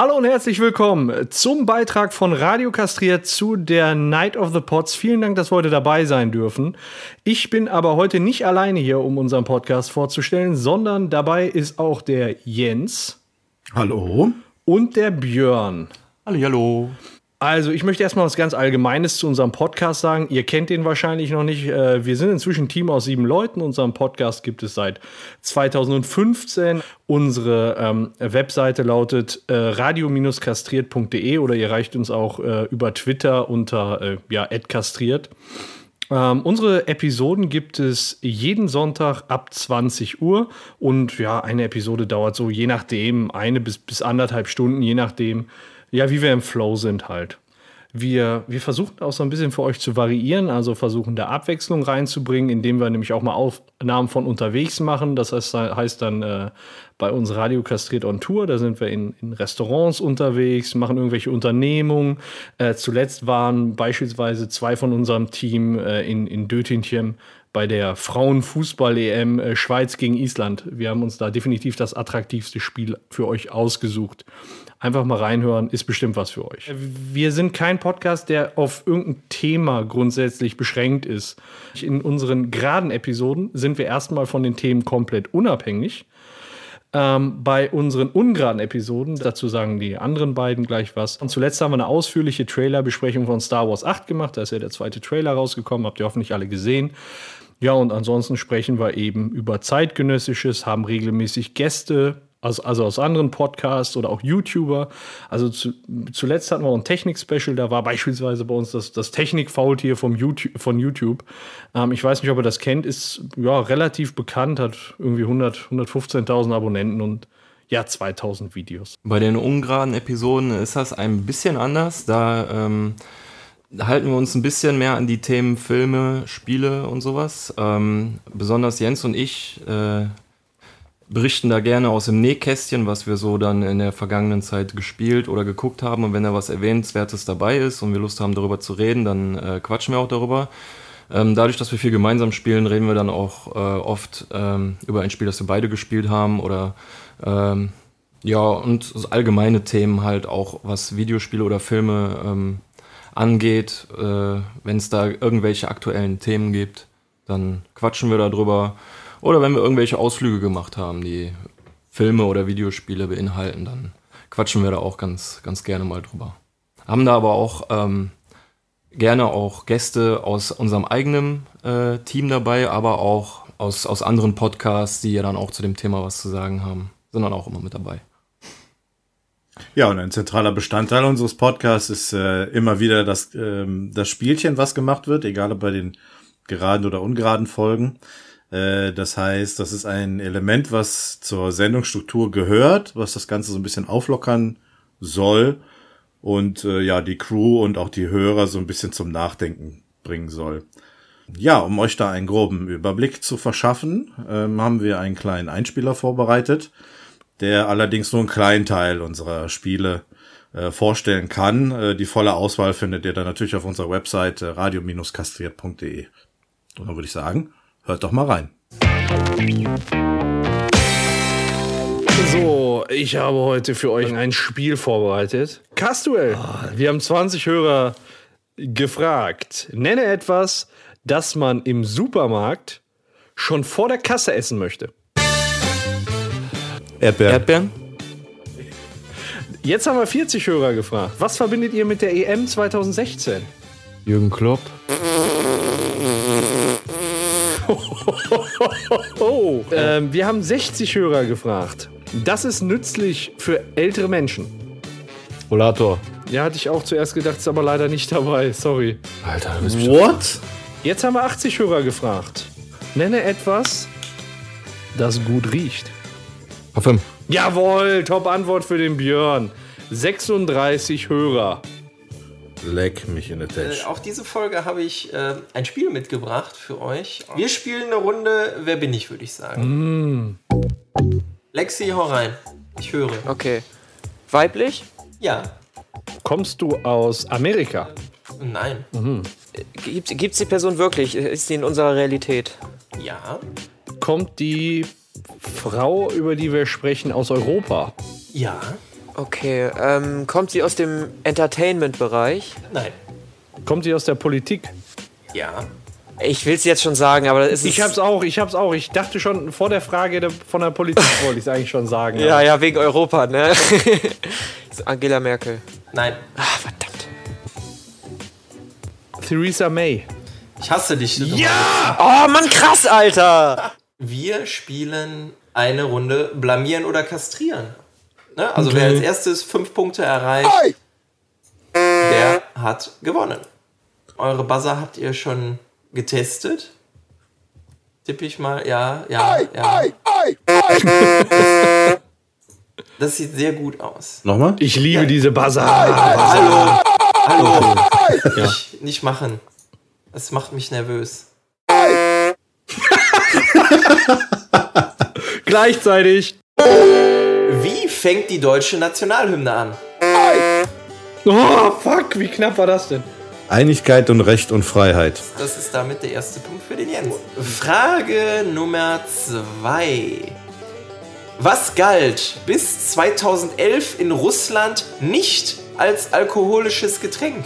Hallo und herzlich willkommen zum Beitrag von Radio Kastriert zu der Night of the Pots. Vielen Dank, dass wir heute dabei sein dürfen. Ich bin aber heute nicht alleine hier, um unseren Podcast vorzustellen, sondern dabei ist auch der Jens. Hallo. Und der Björn. Hallo, hallo. Also, ich möchte erstmal was ganz Allgemeines zu unserem Podcast sagen. Ihr kennt den wahrscheinlich noch nicht. Äh, wir sind inzwischen ein Team aus sieben Leuten. Unseren Podcast gibt es seit 2015. Unsere ähm, Webseite lautet äh, radio-kastriert.de oder ihr reicht uns auch äh, über Twitter unter äh, ja, @kastriert. Ähm, unsere Episoden gibt es jeden Sonntag ab 20 Uhr und ja, eine Episode dauert so je nachdem eine bis, bis anderthalb Stunden, je nachdem, ja, wie wir im Flow sind halt. Wir, wir versuchen auch so ein bisschen für euch zu variieren, also versuchen da Abwechslung reinzubringen, indem wir nämlich auch mal Aufnahmen von unterwegs machen. Das heißt, heißt dann äh, bei uns Radio Kastriert on Tour, da sind wir in, in Restaurants unterwegs, machen irgendwelche Unternehmungen. Äh, zuletzt waren beispielsweise zwei von unserem Team äh, in, in Dötinchen bei der Frauenfußball-EM äh, Schweiz gegen Island. Wir haben uns da definitiv das attraktivste Spiel für euch ausgesucht. Einfach mal reinhören, ist bestimmt was für euch. Wir sind kein Podcast, der auf irgendein Thema grundsätzlich beschränkt ist. In unseren geraden Episoden sind wir erstmal von den Themen komplett unabhängig. Ähm, bei unseren ungeraden Episoden, dazu sagen die anderen beiden gleich was. Und zuletzt haben wir eine ausführliche Trailerbesprechung von Star Wars 8 gemacht. Da ist ja der zweite Trailer rausgekommen, habt ihr hoffentlich alle gesehen. Ja, und ansonsten sprechen wir eben über zeitgenössisches, haben regelmäßig Gäste, also, also aus anderen Podcasts oder auch YouTuber. Also zu, zuletzt hatten wir auch ein Technik-Special, da war beispielsweise bei uns das, das Technik-Faultier vom YouTube, von YouTube. Ähm, ich weiß nicht, ob ihr das kennt, ist ja relativ bekannt, hat irgendwie 100, 115.000 Abonnenten und ja, 2000 Videos. Bei den ungeraden Episoden ist das ein bisschen anders. Da ähm, halten wir uns ein bisschen mehr an die Themen Filme, Spiele und sowas. Ähm, besonders Jens und ich äh, berichten da gerne aus dem Nähkästchen, was wir so dann in der vergangenen Zeit gespielt oder geguckt haben. Und wenn da was Erwähnenswertes dabei ist und wir Lust haben, darüber zu reden, dann äh, quatschen wir auch darüber. Ähm, dadurch, dass wir viel gemeinsam spielen, reden wir dann auch äh, oft ähm, über ein Spiel, das wir beide gespielt haben oder ähm, ja, und allgemeine Themen halt auch, was Videospiele oder Filme ähm, angeht. Äh, wenn es da irgendwelche aktuellen Themen gibt, dann quatschen wir darüber. Oder wenn wir irgendwelche Ausflüge gemacht haben, die Filme oder Videospiele beinhalten, dann quatschen wir da auch ganz, ganz gerne mal drüber. Haben da aber auch ähm, gerne auch Gäste aus unserem eigenen äh, Team dabei, aber auch aus, aus anderen Podcasts, die ja dann auch zu dem Thema was zu sagen haben, sind dann auch immer mit dabei. Ja, und ein zentraler Bestandteil unseres Podcasts ist äh, immer wieder das, ähm, das Spielchen, was gemacht wird, egal ob bei den geraden oder ungeraden Folgen. Äh, das heißt, das ist ein Element, was zur Sendungsstruktur gehört, was das Ganze so ein bisschen auflockern soll und äh, ja, die Crew und auch die Hörer so ein bisschen zum Nachdenken bringen soll. Ja, um euch da einen groben Überblick zu verschaffen, ähm, haben wir einen kleinen Einspieler vorbereitet, der allerdings nur einen kleinen Teil unserer Spiele äh, vorstellen kann. Äh, die volle Auswahl findet ihr dann natürlich auf unserer Website äh, radio-kastriert.de. Und dann würde ich sagen, Hört doch mal rein. So, ich habe heute für euch ein Spiel vorbereitet. Castuel. Wir haben 20 Hörer gefragt. Nenne etwas, das man im Supermarkt schon vor der Kasse essen möchte. Erdbeeren. Erdbeeren? Jetzt haben wir 40 Hörer gefragt. Was verbindet ihr mit der EM 2016? Jürgen Klopp. oh. ähm, wir haben 60 Hörer gefragt. Das ist nützlich für ältere Menschen. Rollator. Ja, hatte ich auch zuerst gedacht, ist aber leider nicht dabei. Sorry. Alter, du bist What? Jetzt haben wir 80 Hörer gefragt. Nenne etwas, das gut riecht. Parfüm. Jawohl, top Antwort für den Björn. 36 Hörer. Leck mich in der Tasche. Äh, auch diese Folge habe ich äh, ein Spiel mitgebracht für euch. Wir spielen eine Runde Wer bin ich, würde ich sagen. Mm. Lexi, hau rein. Ich höre. Okay. Weiblich? Ja. Kommst du aus Amerika? Nein. Mhm. Gibt es die Person wirklich? Ist sie in unserer Realität? Ja. Kommt die Frau, über die wir sprechen, aus Europa? Ja. Okay, ähm, kommt sie aus dem Entertainment-Bereich? Nein. Kommt sie aus der Politik? Ja. Ich will es jetzt schon sagen, aber es ist. Ich hab's auch, ich hab's auch. Ich dachte schon vor der Frage der, von der Politik wollte ich es eigentlich schon sagen. Ja, ja, wegen Europa, ne? Das Angela Merkel. Nein. Ah, verdammt. Theresa May. Ich hasse dich. Oh, Mann, krass, Alter! Wir spielen eine Runde blamieren oder kastrieren. Ne? Also wer als erstes fünf Punkte erreicht, der hat gewonnen. Eure Buzzer habt ihr schon getestet? Tippe ich mal, ja, ja, ja. Das sieht sehr gut aus. Nochmal? Ich liebe diese Buzzer. Hallo, hallo. Nicht, nicht machen. Das macht mich nervös. Gleichzeitig. Wie fängt die deutsche Nationalhymne an? Oh, fuck, wie knapp war das denn? Einigkeit und Recht und Freiheit. Das ist damit der erste Punkt für den Jens. Frage Nummer zwei. Was galt bis 2011 in Russland nicht als alkoholisches Getränk?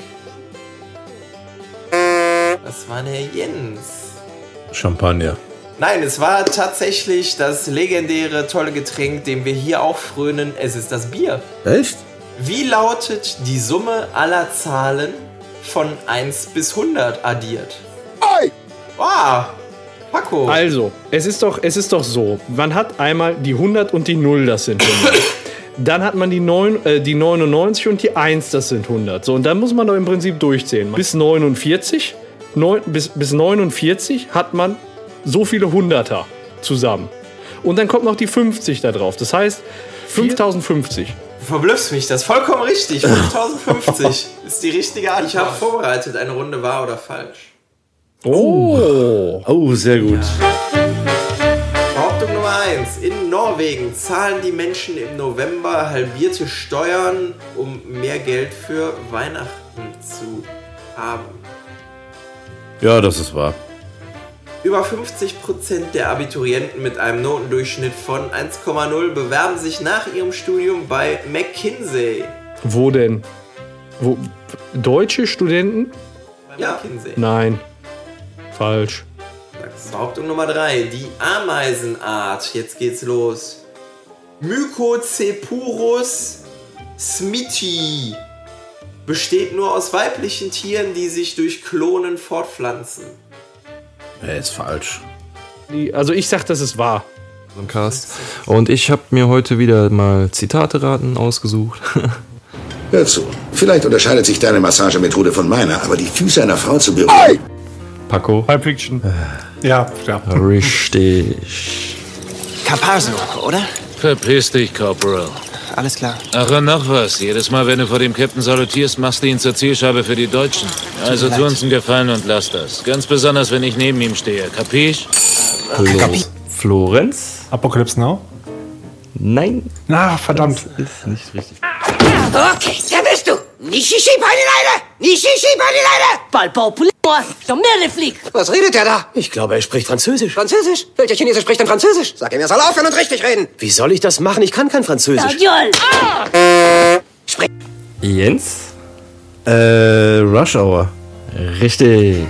Das war der Jens. Champagner. Nein, es war tatsächlich das legendäre tolle Getränk, dem wir hier auch frönen. Es ist das Bier. Echt? Wie lautet die Summe aller Zahlen von 1 bis 100 addiert? Wow, Paco. Also, es ist doch, es ist doch so. Man hat einmal die 100 und die 0, das sind 100. Dann hat man die, 9, äh, die 99 und die 1, das sind 100. So, und dann muss man doch im Prinzip durchzählen. Bis 49, neun, bis, bis 49 hat man so viele Hunderter zusammen. Und dann kommt noch die 50 da drauf. Das heißt, 5050. Du verblüffst mich, das ist vollkommen richtig. 5050 ist die richtige Antwort. Ich habe vorbereitet, eine Runde wahr oder falsch. Oh. Oh, sehr gut. Behauptung Nummer 1. In Norwegen zahlen die Menschen im November halbierte Steuern, um mehr Geld für Weihnachten zu haben. Ja, das ist wahr. Über 50% der Abiturienten mit einem Notendurchschnitt von 1,0 bewerben sich nach ihrem Studium bei McKinsey. Wo denn? Wo? Deutsche Studenten? Bei Ja. McKinsey. Nein. Falsch. Behauptung Nummer 3. Die Ameisenart. Jetzt geht's los. Mycocepurus smithi besteht nur aus weiblichen Tieren, die sich durch Klonen fortpflanzen. Er ist falsch. Also ich sag, das ist wahr. Im Cast. Und ich habe mir heute wieder mal Zitate-Raten ausgesucht. Hör zu. Vielleicht unterscheidet sich deine Massagemethode von meiner, aber die Füße einer Frau zu berühren. Paco. Pulp Fiction. Ja, ja. Richtig. Karpasenrock, oder? Verpiss dich, Corporal. Alles klar. Ach, und noch was. Jedes Mal, wenn du vor dem Captain salutierst, machst du ihn zur Zielscheibe für die Deutschen. Also tu uns einen Gefallen und lass das. Ganz besonders, wenn ich neben ihm stehe. Kapisch? Flo Florenz? Apocalypse Now? Nein. Na, verdammt. Ist nicht richtig. Okay, wer bist du? Nishishi Panileide! Nishishi Panileide! Palpopul... Merleflieg! Was redet der da? Ich glaube, er spricht Französisch. Französisch? Welcher Chinese spricht denn Französisch? Sag ihm, er soll aufhören und richtig reden. Wie soll ich das machen? Ich kann kein Französisch. Jens? Äh, Rush Hour. Richtig.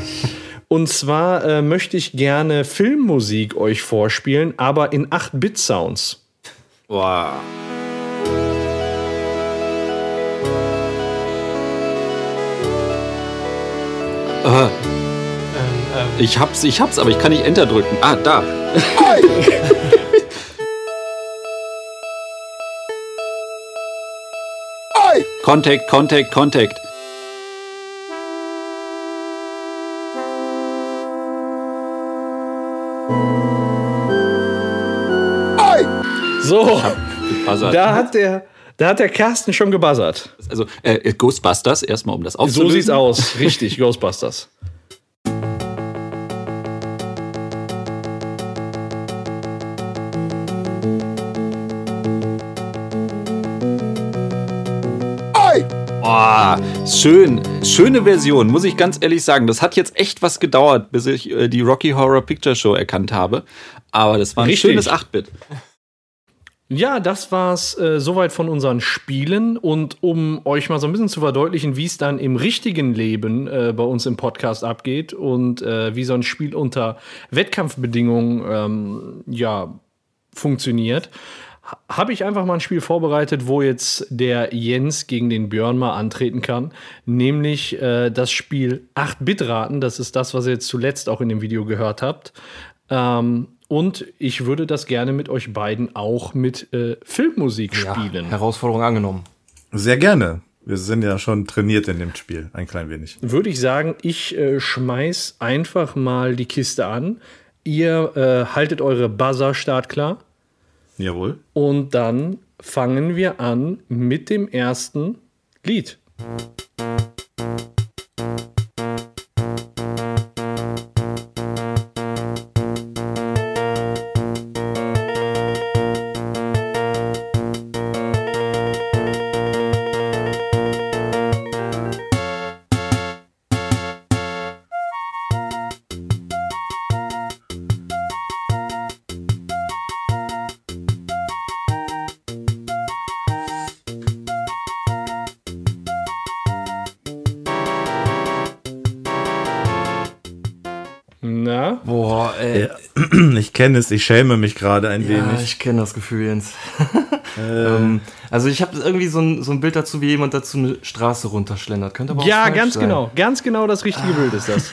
Und zwar äh, möchte ich gerne Filmmusik euch vorspielen, aber in 8-Bit-Sounds. Wow. Ich hab's, ich hab's, aber ich kann nicht Enter drücken. Ah, da. Contact, Contact, Contact. So, da hat der, da hat der Carsten schon gebuzzert. Also äh, Ghostbusters, erstmal um das So aufzulösen. sieht's aus. Richtig, Ghostbusters. Boah, schön, schöne Version, muss ich ganz ehrlich sagen. Das hat jetzt echt was gedauert, bis ich äh, die Rocky Horror Picture Show erkannt habe. Aber das war ein Richtig. schönes 8-Bit. Ja, das war's äh, soweit von unseren Spielen. Und um euch mal so ein bisschen zu verdeutlichen, wie es dann im richtigen Leben äh, bei uns im Podcast abgeht und äh, wie so ein Spiel unter Wettkampfbedingungen ähm, ja, funktioniert, habe ich einfach mal ein Spiel vorbereitet, wo jetzt der Jens gegen den Björn mal antreten kann. Nämlich äh, das Spiel 8-Bit-Raten. Das ist das, was ihr jetzt zuletzt auch in dem Video gehört habt. Ähm, und ich würde das gerne mit euch beiden auch mit äh, Filmmusik spielen. Herausforderung angenommen. Sehr gerne. Wir sind ja schon trainiert in dem Spiel, ein klein wenig. Würde ich sagen, ich äh, schmeiß einfach mal die Kiste an. Ihr äh, haltet eure Buzzer startklar. Jawohl. Und dann fangen wir an mit dem ersten Lied. Na? Boah, ey. Ja, ich kenne es, ich schäme mich gerade ein Ja, wenig. ich kenne das Gefühl, Jens. ähm, also ich habe irgendwie so ein, so ein Bild dazu, wie jemand dazu eine Straße runterschlendert. Könnte aber auch Ja, ganz sein. genau. Ganz genau das richtige Bild ist das.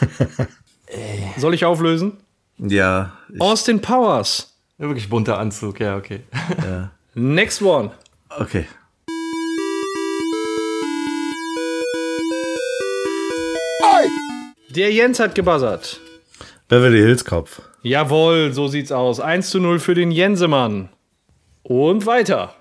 Soll ich auflösen? Ja. Austin Powers. Ja, wirklich bunter Anzug, ja, okay. Ja. Next one. Okay. Der Jens hat gebuzzert. Beverly Hills Kopf. Jawohl, so sieht's aus. 1 zu 0 für den Jensemann. Und weiter.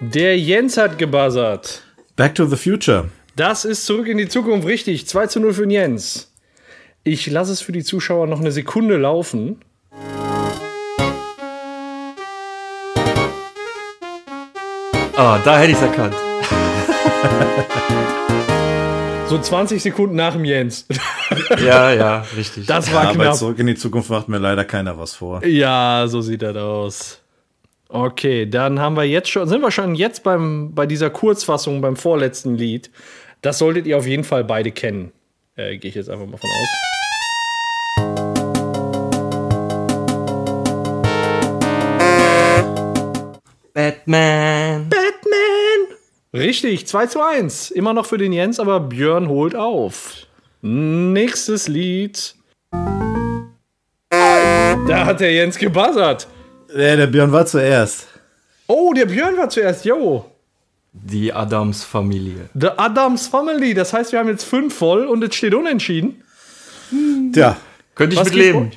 Der Jens hat gebuzzert. Back to the Future. Das ist zurück in die Zukunft richtig. 2 zu 0 für den Jens. Ich lasse es für die Zuschauer noch eine Sekunde laufen. Ah, da hätte ich es erkannt. So 20 Sekunden nach dem Jens. Ja, ja, richtig. Das war ja, aber knapp. zurück in die Zukunft macht mir leider keiner was vor. Ja, so sieht das aus. Okay, dann haben wir jetzt schon, sind wir schon jetzt beim, bei dieser Kurzfassung beim vorletzten Lied. Das solltet ihr auf jeden Fall beide kennen. Äh, Gehe ich jetzt einfach mal von aus. Batman. Batman! Richtig, 2 zu 1. Immer noch für den Jens, aber Björn holt auf. Nächstes Lied. Da hat der Jens gebuzzert. Ja, der Björn war zuerst. Oh, der Björn war zuerst, jo. Die Adams-Familie. The Adams Family. Das heißt, wir haben jetzt fünf voll und es steht unentschieden. Tja. Könnte ich Was mit gibt's leben.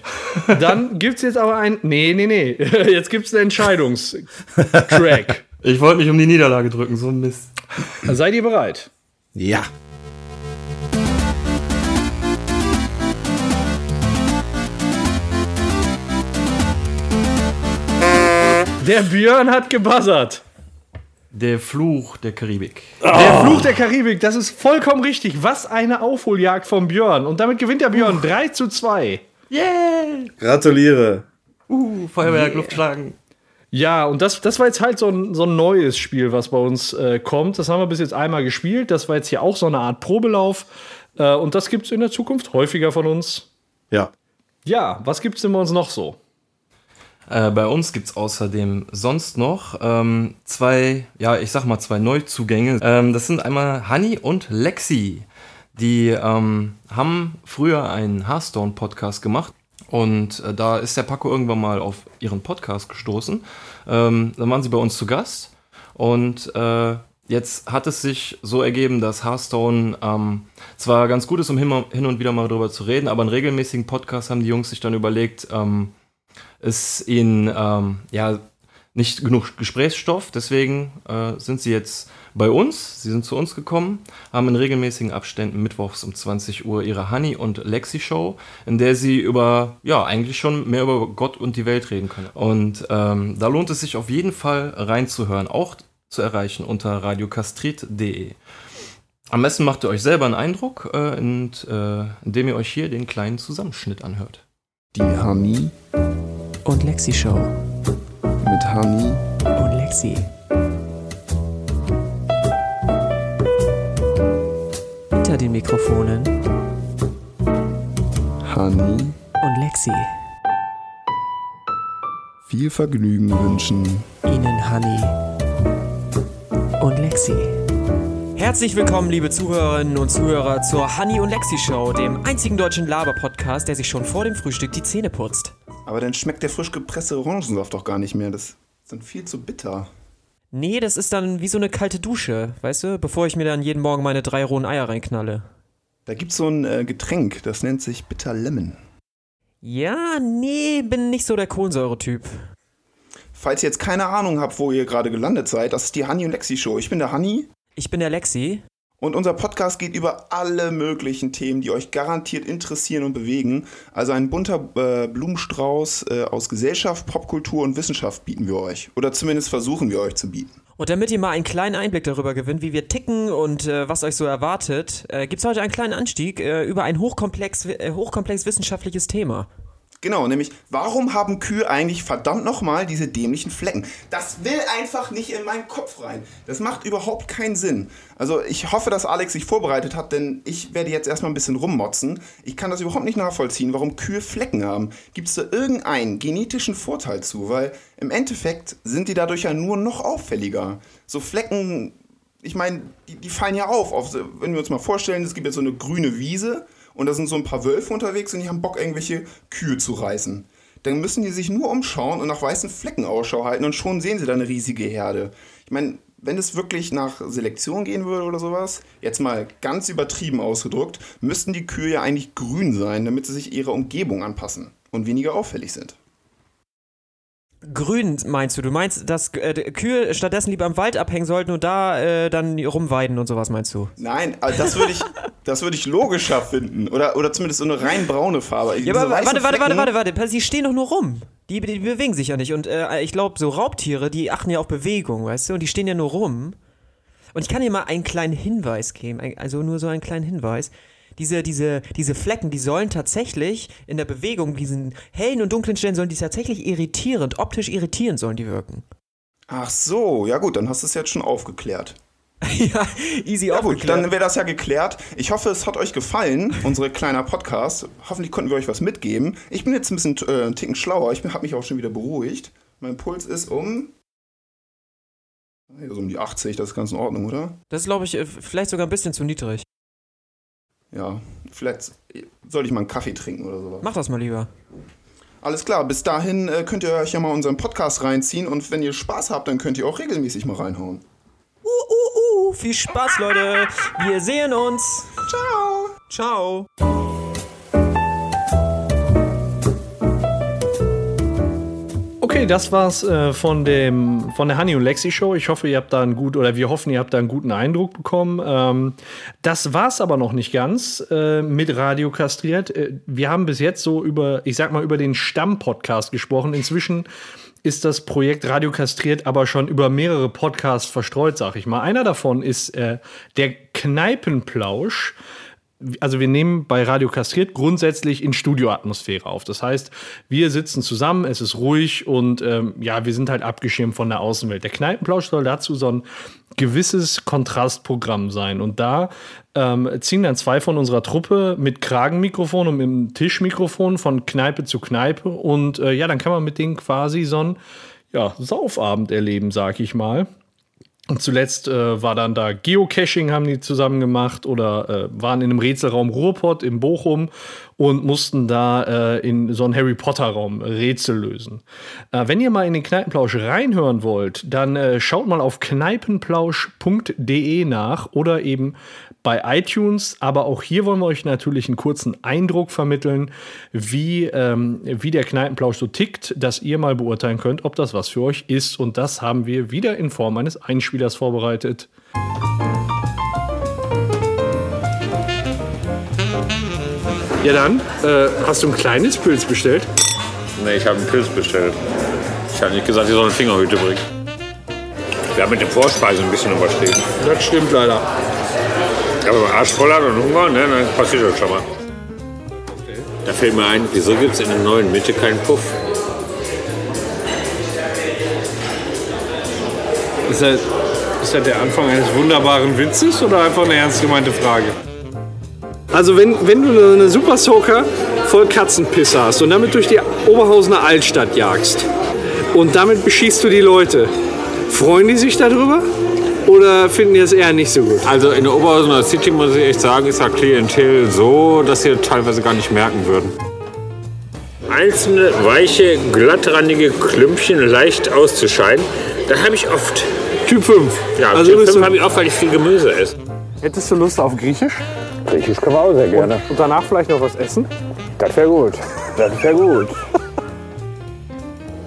vor? Dann gibt's jetzt aber ein. Nee, nee, nee. Jetzt gibt's einen Entscheidungstrack. Ich wollte mich um die Niederlage drücken, so ein Mist. Seid ihr bereit? Ja. Der Björn hat gebuzzert. Der Fluch der Karibik. Der Fluch der Karibik, das ist vollkommen richtig. Was eine Aufholjagd vom Björn. Und damit gewinnt der Björn 3 zu 2. Yeah! Gratuliere. Uh, Feuerwerk, Luftschlagen. Ja, und das, das war jetzt halt so ein, so ein neues Spiel, was bei uns äh, kommt. Das haben wir bis jetzt einmal gespielt. Das war jetzt hier auch so eine Art Probelauf. Äh, und das gibt's in der Zukunft häufiger von uns. Ja. Ja, was gibt's denn bei uns noch so? Äh, bei uns gibt es außerdem sonst noch ähm, zwei, ja, ich sag mal zwei Neuzugänge. Ähm, das sind einmal Honey und Lexi. Die ähm, haben früher einen Hearthstone-Podcast gemacht. Und äh, da ist der Paco irgendwann mal auf ihren Podcast gestoßen. Ähm, dann waren sie bei uns zu Gast. Und äh, jetzt hat es sich so ergeben, dass Hearthstone ähm, zwar ganz gut ist, um hin hin und wieder mal drüber zu reden, aber einen regelmäßigen Podcast haben die Jungs sich dann überlegt, ähm, es ihnen ähm, ja nicht genug Gesprächsstoff, deswegen äh, sind sie jetzt bei uns. Sie sind zu uns gekommen, haben in regelmäßigen Abständen mittwochs um 20 Uhr ihre Honey und Lexi Show, in der sie über, ja, eigentlich schon mehr über Gott und die Welt reden können. Und ähm, da lohnt es sich auf jeden Fall reinzuhören, auch zu erreichen unter radiokastrit.de. Am besten macht ihr euch selber einen Eindruck, äh, und, äh, indem ihr euch hier den kleinen Zusammenschnitt anhört. Die Honey und Lexi Show. Mit Honey und Lexi. Hinter den Mikrofonen Honey und Lexi. Viel Vergnügen wünschen Ihnen Honey und Lexi. Herzlich willkommen, liebe Zuhörerinnen und Zuhörer, zur Honey und Lexi Show, dem einzigen deutschen Laber-Podcast, der sich schon vor dem Frühstück die Zähne putzt. Aber dann schmeckt der frisch gepresste Orangensaft doch gar nicht mehr. Das ist dann viel zu bitter. Nee, das ist dann wie so eine kalte Dusche, weißt du, bevor ich mir dann jeden Morgen meine drei rohen Eier reinknalle. Da gibt's so ein äh, Getränk, das nennt sich Bitter Lemon. Ja, nee, bin nicht so der Kohlensäure-Typ. Falls ihr jetzt keine Ahnung habt, wo ihr gerade gelandet seid, das ist die Honey und Lexi Show. Ich bin der Honey. Ich bin der Lexi. Und unser Podcast geht über alle möglichen Themen, die euch garantiert interessieren und bewegen. Also ein bunter äh, Blumenstrauß äh, aus Gesellschaft, Popkultur und Wissenschaft bieten wir euch. Oder zumindest versuchen wir euch zu bieten. Und damit ihr mal einen kleinen Einblick darüber gewinnt, wie wir ticken und äh, was euch so erwartet, äh, gibt es heute einen kleinen Anstieg äh, über ein hochkomplex, äh, hochkomplex wissenschaftliches Thema. Genau, nämlich, warum haben Kühe eigentlich verdammt nochmal diese dämlichen Flecken? Das will einfach nicht in meinen Kopf rein. Das macht überhaupt keinen Sinn. Also ich hoffe, dass Alex sich vorbereitet hat, denn ich werde jetzt erstmal ein bisschen rummotzen. Ich kann das überhaupt nicht nachvollziehen, warum Kühe Flecken haben. Gibt es da irgendeinen genetischen Vorteil zu? Weil im Endeffekt sind die dadurch ja nur noch auffälliger. So Flecken, ich meine, die, die fallen ja auf, auf. Wenn wir uns mal vorstellen, es gibt jetzt so eine grüne Wiese und da sind so ein paar Wölfe unterwegs und die haben Bock, irgendwelche Kühe zu reißen. Dann müssen die sich nur umschauen und nach weißen Flecken Ausschau halten und schon sehen sie da eine riesige Herde. Ich meine, wenn es wirklich nach Selektion gehen würde oder sowas, jetzt mal ganz übertrieben ausgedrückt, müssten die Kühe ja eigentlich grün sein, damit sie sich ihrer Umgebung anpassen und weniger auffällig sind. Grün meinst du? Du meinst, dass äh, Kühe stattdessen lieber im Wald abhängen sollten und da äh, dann rumweiden und sowas meinst du? Nein, also das würde ich, das würde ich logischer finden. Oder, oder zumindest so eine rein braune Farbe. Ja, aber warte, warte, warte, warte, warte. Sie stehen doch nur rum. Die, die bewegen sich ja nicht. Und äh, ich glaube, so Raubtiere, die achten ja auf Bewegung, weißt du? Und die stehen ja nur rum. Und ich kann dir mal einen kleinen Hinweis geben. Also nur so einen kleinen Hinweis diese, diese, diese Flecken, die sollen tatsächlich in der Bewegung, diesen hellen und dunklen Stellen, sollen die tatsächlich irritierend, optisch irritierend sollen die wirken. Ach so, ja gut, dann hast du es jetzt schon aufgeklärt. ja, easy ja, gut, dann wäre das ja geklärt. Ich hoffe, es hat euch gefallen, unsere kleiner Podcast. Hoffentlich konnten wir euch was mitgeben. Ich bin jetzt ein bisschen äh, einen Ticken schlauer. Ich habe mich auch schon wieder beruhigt. Mein Puls ist um so um die 80, das ist ganz in Ordnung, oder? Das ist, glaube ich, äh, vielleicht sogar ein bisschen zu niedrig. Ja, vielleicht soll ich mal einen Kaffee trinken oder sowas. Mach das mal lieber. Alles klar, bis dahin äh, könnt ihr euch ja mal unseren Podcast reinziehen und wenn ihr Spaß habt, dann könnt ihr auch regelmäßig mal reinhauen. Uh, uh, uh, viel Spaß, Leute. Wir sehen uns. Ciao. Ciao. Okay, das war's äh, von, dem, von der Honey und Lexi Show. Ich hoffe, ihr habt da einen gut oder wir hoffen, ihr habt da einen guten Eindruck bekommen. Ähm, das war's aber noch nicht ganz äh, mit Radio Kastriert. Äh, wir haben bis jetzt so über, ich sag mal, über den Stamm-Podcast gesprochen. Inzwischen ist das Projekt Radio Kastriert aber schon über mehrere Podcasts verstreut, sag ich mal. Einer davon ist äh, der Kneipenplausch also wir nehmen bei Radio Kastriert grundsätzlich in Studioatmosphäre auf. Das heißt, wir sitzen zusammen, es ist ruhig und ähm, ja, wir sind halt abgeschirmt von der Außenwelt. Der Kneipenplausch soll dazu so ein gewisses Kontrastprogramm sein. Und da ähm, ziehen dann zwei von unserer Truppe mit Kragenmikrofon und mit dem Tischmikrofon von Kneipe zu Kneipe. Und äh, ja, dann kann man mit denen quasi so ein ja, Saufabend erleben, sag ich mal. Und zuletzt äh, war dann da Geocaching, haben die zusammen gemacht oder äh, waren in einem Rätselraum Ruhrpott in Bochum und mussten da äh, in so einen Harry Potter-Raum Rätsel lösen. Äh, wenn ihr mal in den Kneipenplausch reinhören wollt, dann äh, schaut mal auf kneipenplausch.de nach oder eben bei iTunes. Aber auch hier wollen wir euch natürlich einen kurzen Eindruck vermitteln, wie, ähm, wie der Kneipenplausch so tickt, dass ihr mal beurteilen könnt, ob das was für euch ist. Und das haben wir wieder in Form eines Einspielers vorbereitet. Ja dann, äh, hast du ein kleines Pilz bestellt? Nee, ich habe einen Pilz bestellt. Ich habe nicht gesagt, ihr soll eine Fingerhüte bringen. Wir haben mit den Vorspeisen ein bisschen überstehen. Das stimmt leider. Aber wenn man Arsch voll hat und Hunger, ne, dann passiert das schon mal. Da fällt mir ein, wieso gibt es in der neuen Mitte keinen Puff? Ist das, ist das der Anfang eines wunderbaren Witzes oder einfach eine ernst gemeinte Frage? Also wenn, wenn du eine Super Soaker voll Katzenpisse hast und damit durch die Oberhausener Altstadt jagst und damit beschießt du die Leute, freuen die sich darüber oder finden die das eher nicht so gut? Also in der Oberhausener City muss ich echt sagen, ist das Klientel so, dass sie teilweise gar nicht merken würden. Einzelne weiche, glattrandige Klümpchen leicht auszuscheiden, da habe ich oft. Typ 5. Ja, Also Typ bist 5 du- habe ich oft, weil ich viel Gemüse esse. Hättest du Lust auf Griechisch? Griechisch können wir auch sehr gerne. Und danach vielleicht noch was essen? Das wäre gut. Das wäre gut.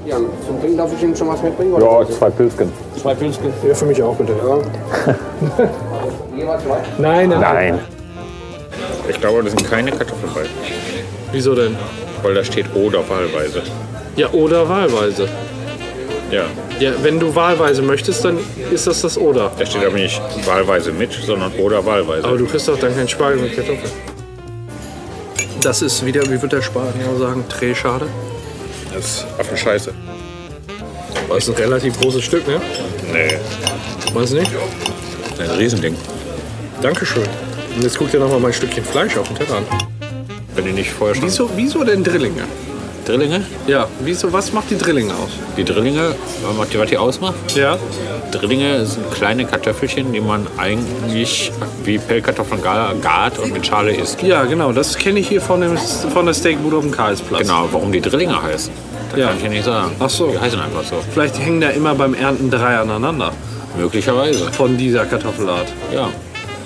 Ja, zum Trinken darf ich Ihnen schon was mitbringen? Ja, zwei Pilzken. Zwei Pilzchen. Ja, für mich auch bitte. Jeweils zwei? Nein, nein. Nein. Ich glaube, da sind keine Kartoffeln bei. Wieso denn? Weil da steht oder wahlweise. Ja, oder wahlweise. Ja. Ja, wenn du wahlweise möchtest, dann ist das das oder. Da steht aber nicht wahlweise mit, sondern oder wahlweise. Aber du kriegst doch dann keinen Spargel mit Kartoffeln. Das ist wieder, wie wird der Spanier sagen, Drehschade. Das ist Affenscheiße. Das ist ein relativ großes Stück, ne? Nee. Meinst du nicht? Ein Riesending. Dankeschön. Und jetzt guck dir noch mal mein Stückchen Fleisch auf den Teller an. Wenn die nicht vorher schon. Wieso, wieso denn Drillinge? Drillinge? Ja, wieso, was macht die Drillinge aus? Die Drillinge, was die, was die ausmacht? Ja. Drillinge sind kleine Kartoffelchen, die man eigentlich wie Pellkartoffeln gar- gart und mit Schale isst. Ja, genau, das kenne ich hier von, dem, von der Steakbude auf dem Karlsplatz. Genau, warum die Drillinge heißen, das Ja. kann ich dir nicht sagen. Ach so. Die heißen einfach so. Vielleicht hängen da immer beim Ernten drei aneinander. Möglicherweise. Von dieser Kartoffelart. Ja.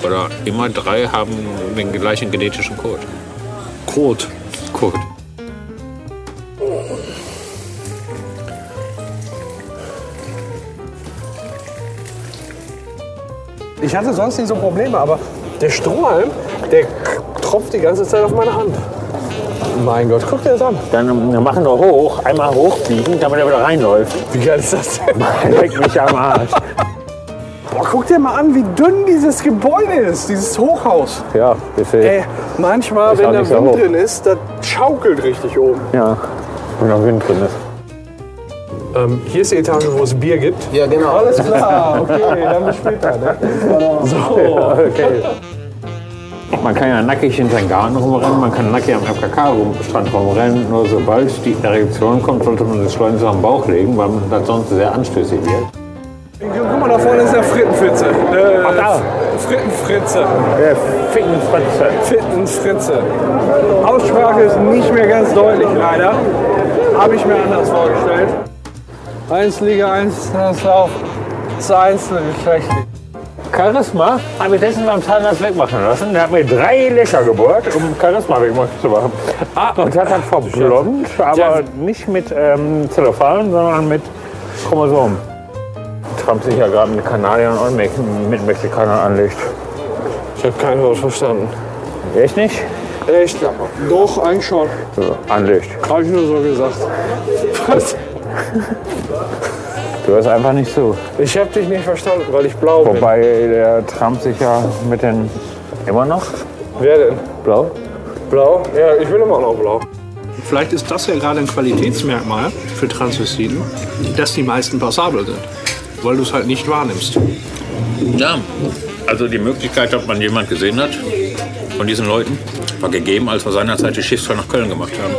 Oder immer drei haben den gleichen genetischen Code. Code. Code. Ich hatte sonst nicht so Probleme, aber der Strohhalm, der tropft die ganze Zeit auf meine Hand. Mein Gott, guck dir das an. Dann machen wir hoch, einmal hochbiegen, damit er wieder reinläuft. Wie geil ist das denn? Leck mich am Arsch. Boah, guck dir mal an, wie dünn dieses Gebäude ist, dieses Hochhaus. Ja, deswegen. Ey, manchmal, Ist wenn der so Wind hoch. drin ist, das schaukelt richtig oben. Ja, wenn noch Wind drin ist. Ähm, hier ist die Etage, wo es Bier gibt. Ja, genau. Alles klar, okay, dann bis später. Ne? So. Okay. Man kann ja nackig in seinen Garten rumrennen, man kann nackig am FKK-Strand rumrennen. Nur sobald die Erektion kommt, sollte man sich schleunigst am Bauch legen, weil das sonst sehr anstößig wird. Guck mal, da vorne ist der Frittenfritze. Äh, Ach, da. Frittenfritze. Der Fittenfritze. Fittenfritze. Aussprache ist nicht mehr ganz deutlich, leider. Habe ich mir anders vorgestellt. Eins Liga, eins das auch das Einzelgeschlechtlich. Charisma habe ich letztens beim Zahnarzt wegmachen lassen. Der hat mir drei Löcher gebohrt, um Charisma wegmachen zu machen. Ah, und das hat verblond, aber nicht mit ähm, Zellophan, sondern mit Chromosomen. Trump sich ja gerade mit Kanadiern und Me mit Mexikanern anlegt. Ich habe kein Wort verstanden. Echt nicht? Echt? Doch, eigentlich schon. So, anlegt. Habe ich nur so gesagt. Was? Du hörst einfach nicht zu. Ich habe dich nicht verstanden, weil ich blau bin. Wobei der Trump sich ja mit den. Immer noch? Wer denn? Blau? Blau? Ja, ich bin immer noch blau. Vielleicht ist das ja gerade ein Qualitätsmerkmal für Transvestiten, dass die meisten passabel sind. Weil du es halt nicht wahrnimmst. Ja, also die Möglichkeit, ob man jemand gesehen hat von diesen Leuten, war gegeben, als wir seinerzeit die Schiffsfahrt nach Köln gemacht haben.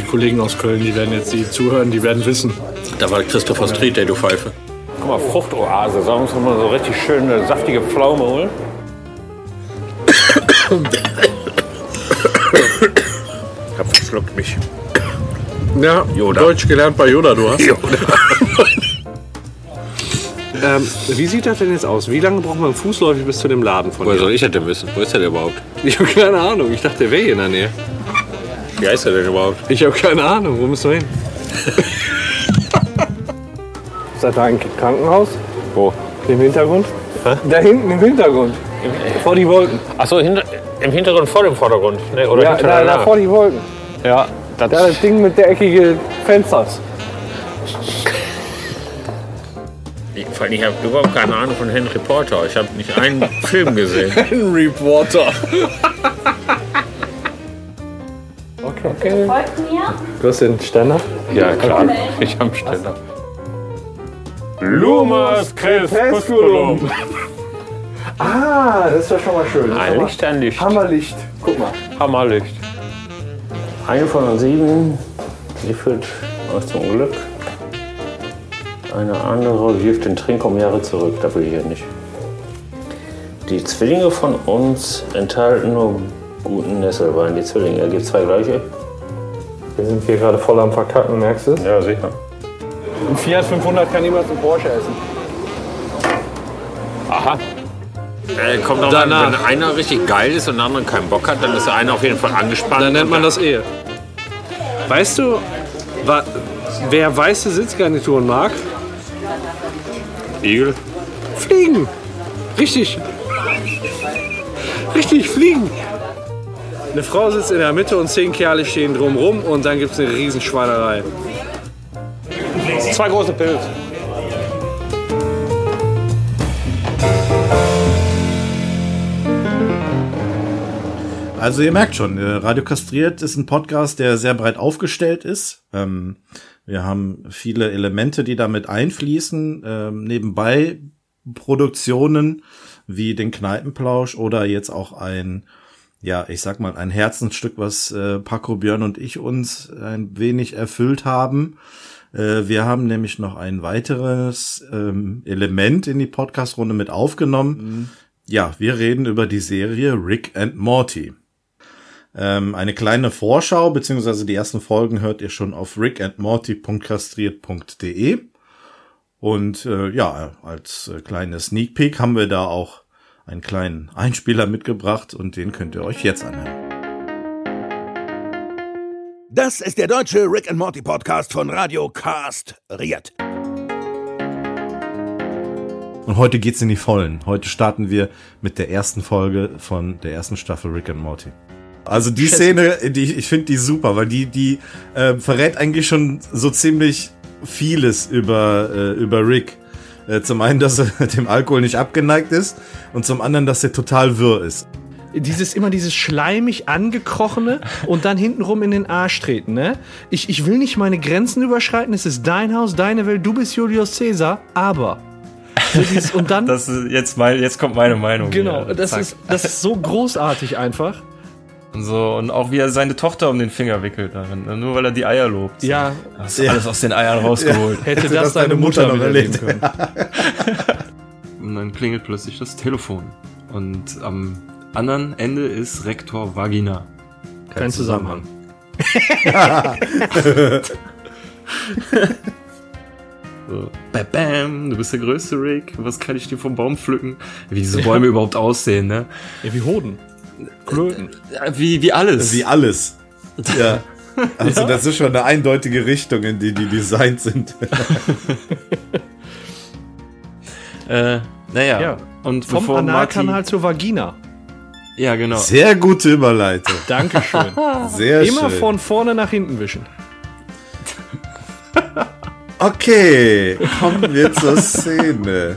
Die Kollegen aus Köln, die werden jetzt, die zuhören, die werden wissen. Da war Christopher Street, der du Pfeife. Guck mal, Fruchtoase. Sollen wir uns mal so richtig schöne, saftige Pflaume holen? schluckt mich. Ja, Yoda. Deutsch gelernt bei Yoda, du hast. Yoda. Ähm, wie sieht das denn jetzt aus? Wie lange braucht man fußläufig bis zu dem Laden von Woher dir? soll ich das denn wissen? Wo ist der denn überhaupt? Ich habe keine Ahnung. Ich dachte, der wäre hier in der Nähe. Wie heißt der denn überhaupt? Ich habe keine Ahnung. Wo müssen wir hin? Seid ihr eigentlich im Krankenhaus? Wo? Im Hintergrund? Da hinten im Hintergrund. Vor die Wolken. Achso, hinter, im Hintergrund vor dem Vordergrund. Ne? Oder ja, hinter da, da vor die Wolken. Ja, Da das Ding mit der eckigen Fensters. Ich habe überhaupt keine Ahnung von Henry Porter. Ich habe nicht einen Film gesehen. Henry Porter. Okay. Folgt mir. Du hast den Ständer? Ja, klar. Ich habe einen Ständer. Lumas Crepusculum. Ah, das ist ja schon mal schön. Ein Licht, ein Licht. Hammerlicht. Guck mal. Hammerlicht. Eine von uns sieben, die führt aus zum Glück. Eine andere wirft den Trink um Jahre zurück, da will ich ja nicht. Die Zwillinge von uns enthalten nur guten Nesselwein. Die Zwillinge, gibt zwei gleiche? Wir sind hier gerade voll am Verkacken, merkst du? Ja, sicher. Ein Fiat 500 kann niemals einen Porsche essen. Aha. Äh, kommt auch Danach. an, wenn einer richtig geil ist und der andere keinen Bock hat, dann ist der eine auf jeden Fall angespannt. Dann nennt man das Ehe. Weißt du, wa wer weiße Sitzgarnituren mag? Igel. Fliegen. Richtig. Richtig, fliegen. Eine Frau sitzt in der Mitte und zehn Kerle stehen drumrum und dann gibt es eine Riesenschweinerei. Zwei große Pilze. Also ihr merkt schon, äh, Radio Kastriert ist ein Podcast, der sehr breit aufgestellt ist. Ähm, wir haben viele Elemente, die damit einfließen. Ähm, nebenbei Produktionen wie den Kneipenplausch oder jetzt auch ein, ja, ich sag mal, ein Herzensstück, was äh, Paco, Björn und ich uns ein wenig erfüllt haben. Äh, wir haben nämlich noch ein weiteres ähm, Element in die Podcast-Runde mit aufgenommen. Ja, wir reden über die Serie Rick and Morty. Ähm, eine kleine Vorschau, beziehungsweise die ersten Folgen hört ihr schon auf rickandmorty.kastriert.de. Und äh, ja, als äh, kleine Sneak Peek haben wir da auch einen kleinen Einspieler mitgebracht und den könnt ihr euch jetzt anhören. Das ist der deutsche Rick and Morty Podcast von Radio Cast Riet. Und heute geht's in die Vollen. Heute starten wir mit der ersten Folge von der ersten Staffel Rick and Morty. Also die Szene, die, ich finde die super, weil die, die äh, verrät eigentlich schon so ziemlich vieles über, äh, über Rick. Äh, zum einen, dass er dem Alkohol nicht abgeneigt ist und zum anderen, dass er total wirr ist. Dieses immer dieses schleimig angekrochene und dann hintenrum in den Arsch treten, ne? Ich, ich will nicht meine Grenzen überschreiten, es ist dein Haus, deine Welt, du bist Julius Caesar, aber. So dieses, und dann. Das ist jetzt, mein, jetzt kommt meine Meinung. genau, hier. das ist, das ist so großartig einfach. Und so, und auch wie er seine Tochter um den Finger wickelt darin, nur weil er die Eier lobt. Ja. Hast du alles aus den Eiern rausgeholt. Ja. Hätte das deine Mutter noch erlebt. können. Und dann klingelt plötzlich das Telefon. Und am anderen Ende ist Rektor Vagina. Kein Zusammenhang. So, bam, bam, du bist der größte Rick. Was kann ich dir vom Baum pflücken? Wie diese Bäume überhaupt aussehen, ne? Ja, wie Hoden. Klöten. Wie, wie alles. Wie alles. Ja. Also Ja. das ist schon eine eindeutige Richtung, in die die designt sind. Äh, naja. Ja. Und Vom Analkanal zur Vagina. Ja, genau. Sehr gute Überleitung. Dankeschön. Sehr Immer schön. von vorne nach hinten wischen. Okay, kommen wir zur Szene.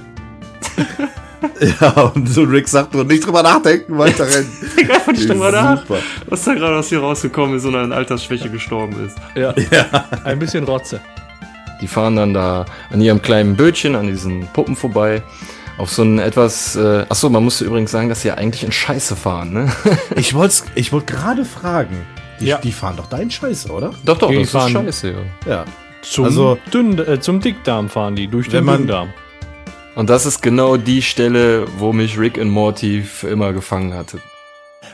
Ja, und so Rick sagt nur nicht drüber nachdenken, weiter rennen. Einfach nicht drüber nach. Was da gerade aus hier rausgekommen ist und an Altersschwäche gestorben ist. Ja. Ein bisschen Rotze. Die fahren dann da an ihrem kleinen Bötchen, an diesen Puppen vorbei. Auf so ein etwas. Äh, achso, man musste übrigens sagen, dass sie ja eigentlich in Scheiße fahren, ne? Ich wollte ich wollt gerade fragen. Die, Ja. die fahren doch deinen Scheiße, oder? Doch, doch, Die das ist fahren- scheiße, ja. Ja. Zum, Also- Dünn, äh, zum Dickdarm fahren die, durch den man- Dünndarm. Und das ist genau die Stelle, wo mich Rick und Morty für immer gefangen hatte.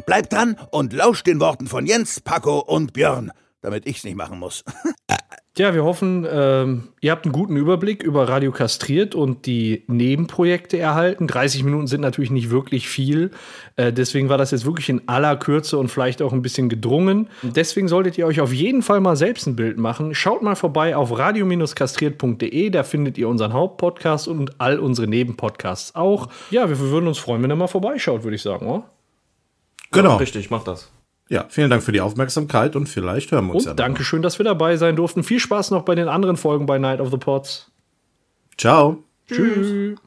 Bleibt dran und lauscht den Worten von Jens, Paco und Björn. damit ich's nicht machen muss. Ja, wir hoffen, ähm, ihr habt einen guten Überblick über Radio Kastriert und die Nebenprojekte erhalten. 30 Minuten sind natürlich nicht wirklich viel. Äh, deswegen war das jetzt wirklich in aller Kürze und vielleicht auch ein bisschen gedrungen. Deswegen solltet ihr euch auf jeden Fall mal selbst ein Bild machen. Schaut mal vorbei auf radio-kastriert.de. Da findet ihr unseren Hauptpodcast und all unsere Nebenpodcasts auch. Ja, wir würden uns freuen, wenn ihr mal vorbeischaut, würde ich sagen, oder? Genau. Richtig, mach das. Ja, vielen Dank für die Aufmerksamkeit und vielleicht hören wir uns Und danke schön, dass wir dabei sein durften. Viel Spaß noch bei den anderen Folgen bei Night of the Pots. Ciao. Tschüss.